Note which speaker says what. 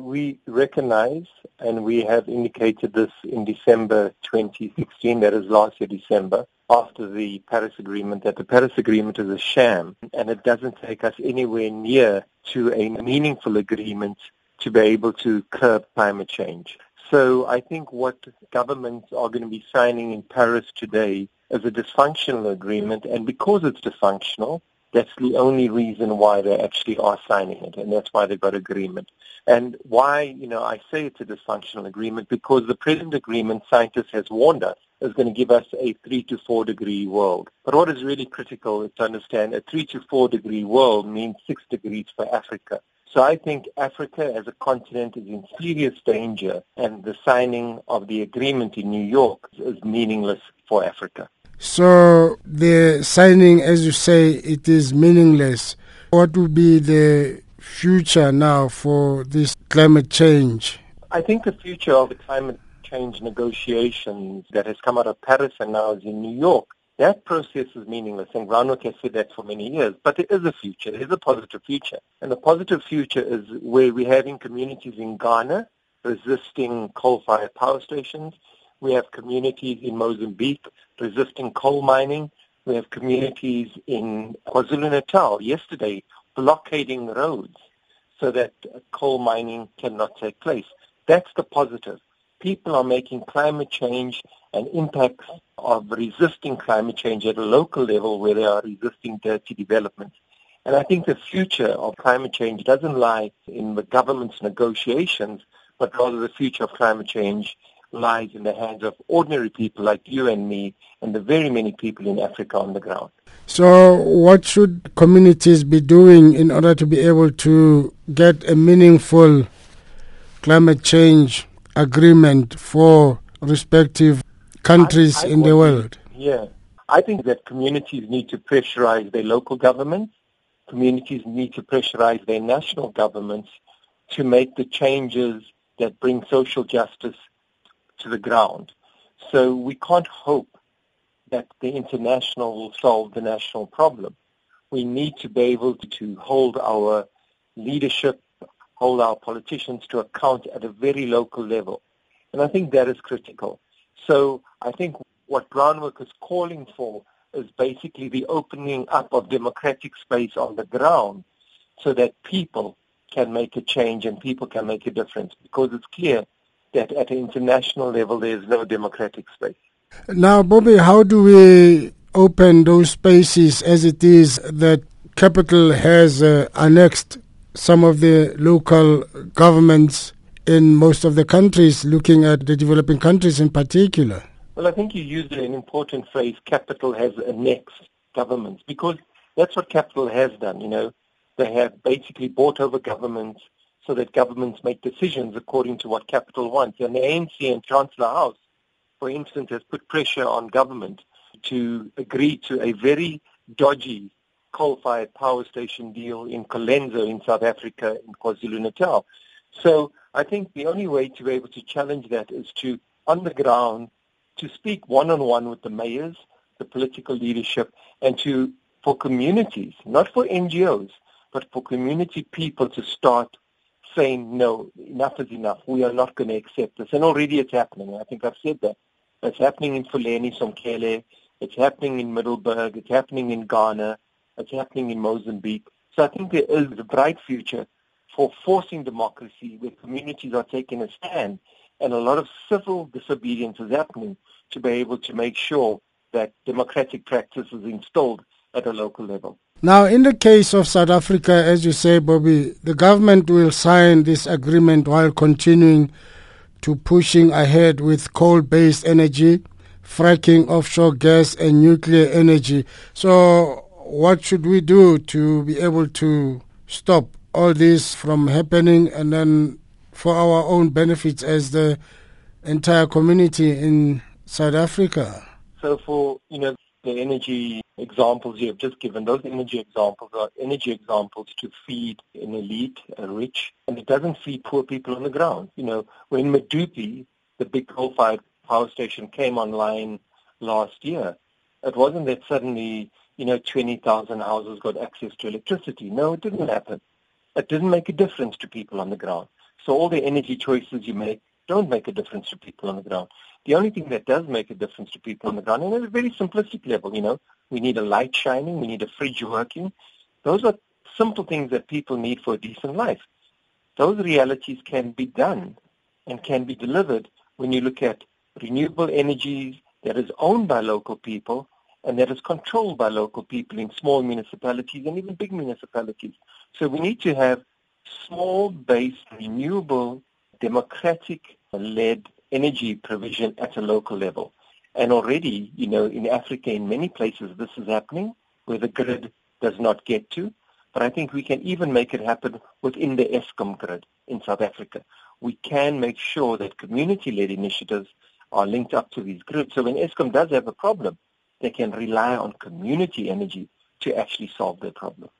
Speaker 1: We recognize, and we have indicated this in December 2016, that is last year December, after the Paris Agreement, that the Paris Agreement is a sham and it doesn't take us anywhere near to a meaningful agreement to be able to curb climate change. So I think what governments are going to be signing in Paris today is a dysfunctional agreement, and because it's dysfunctional, that's the only reason why they actually are signing it, and that's why they've got agreement. And why, you know, I say it's a dysfunctional agreement because the present agreement, scientists has warned us, is going to give us a three to four degree world. But what is really critical is to understand a three to four degree world means six degrees for Africa. So I think Africa as a continent is in serious danger, and the signing of the agreement in New York is meaningless for Africa.
Speaker 2: So the signing, as you say, it is meaningless. What will be the future now for this climate change?
Speaker 1: I think the future of the climate change negotiations that has come out of Paris and now is in New York, that process is meaningless. And Groundwork has said that for many years. But there is a future. There is a positive future. And the positive future is where we're having communities in Ghana resisting coal-fired power stations, we have communities in Mozambique resisting coal mining. We have communities in KwaZulu-Natal yesterday blockading roads so that coal mining cannot take place. That's the positive. People are making climate change and impacts of resisting climate change at a local level where they are resisting dirty development. And I think the future of climate change doesn't lie in the government's negotiations, but rather the future of climate change lies in the hands of ordinary people like you and me and the very many people in Africa on the ground.
Speaker 2: So, what should communities be doing in order to be able to get a meaningful climate change agreement for respective countries I, I in the world?
Speaker 1: Yeah. I think that communities need to pressurize their local governments. Communities need to pressurize their national governments to make the changes that bring social justice to the ground. So we can't hope that the international will solve the national problem. We need to be able to hold our leadership, hold our politicians to account at a very local level. And I think that is critical. So I think what Groundwork is calling for is basically the opening up of democratic space on the ground so that people can make a change and people can make a difference because it's clear that at an international level there is no democratic space.
Speaker 2: Now, Bobby, how do we open those spaces as it is that capital has uh, annexed some of the local governments in most of the countries, looking at the developing countries in particular?
Speaker 1: Well, I think you used an important phrase, capital has annexed governments, because that's what capital has done, you know. They have basically bought over governments, so that governments make decisions according to what capital wants. And the ANC and Chancellor House, for instance, has put pressure on government to agree to a very dodgy coal-fired power station deal in Colenso in South Africa in KwaZulu-Natal. So I think the only way to be able to challenge that is to, on the ground, to speak one-on-one with the mayors, the political leadership, and to, for communities, not for NGOs, but for community people to start saying, no, enough is enough. We are not going to accept this. And already it's happening. I think I've said that. It's happening in Fuleni, Somkhele. It's happening in Middelburg. It's happening in Ghana. It's happening in Mozambique. So I think there is a bright future for forcing democracy where communities are taking a stand and a lot of civil disobedience is happening to be able to make sure that democratic practice is installed at a local level.
Speaker 2: Now, in the case of South Africa, as you say, Bobby, the government will sign this agreement while continuing to pushing ahead with coal-based energy, fracking offshore gas and nuclear energy. So what should we do to be able to stop all this from happening and then for our own benefits as the entire community in South Africa?
Speaker 1: So for, you know, the energy examples you have just given, those energy examples are energy examples to feed an elite, a rich, and it doesn't feed poor people on the ground. You know, when Medupi, the big coal-fired power station, came online last year, it wasn't that suddenly, you know, 20,000 houses got access to electricity. No, it didn't happen. It didn't make a difference to people on the ground. So all the energy choices you make don't make a difference to people on the ground. The only thing that does make a difference to people on the ground, and at a very simplistic level, you know, we need a light shining, we need a fridge working. Those are simple things that people need for a decent life. Those realities can be done and can be delivered when you look at renewable energies that is owned by local people and that is controlled by local people in small municipalities and even big municipalities. So we need to have small-based, renewable, democratic-led energy provision at a local level. And already, you know, in Africa, in many places, this is happening where the grid does not get to. But I think we can even make it happen within the Eskom grid in South Africa. We can make sure that community-led initiatives are linked up to these grids. So when Eskom does have a problem, they can rely on community energy to actually solve their problem.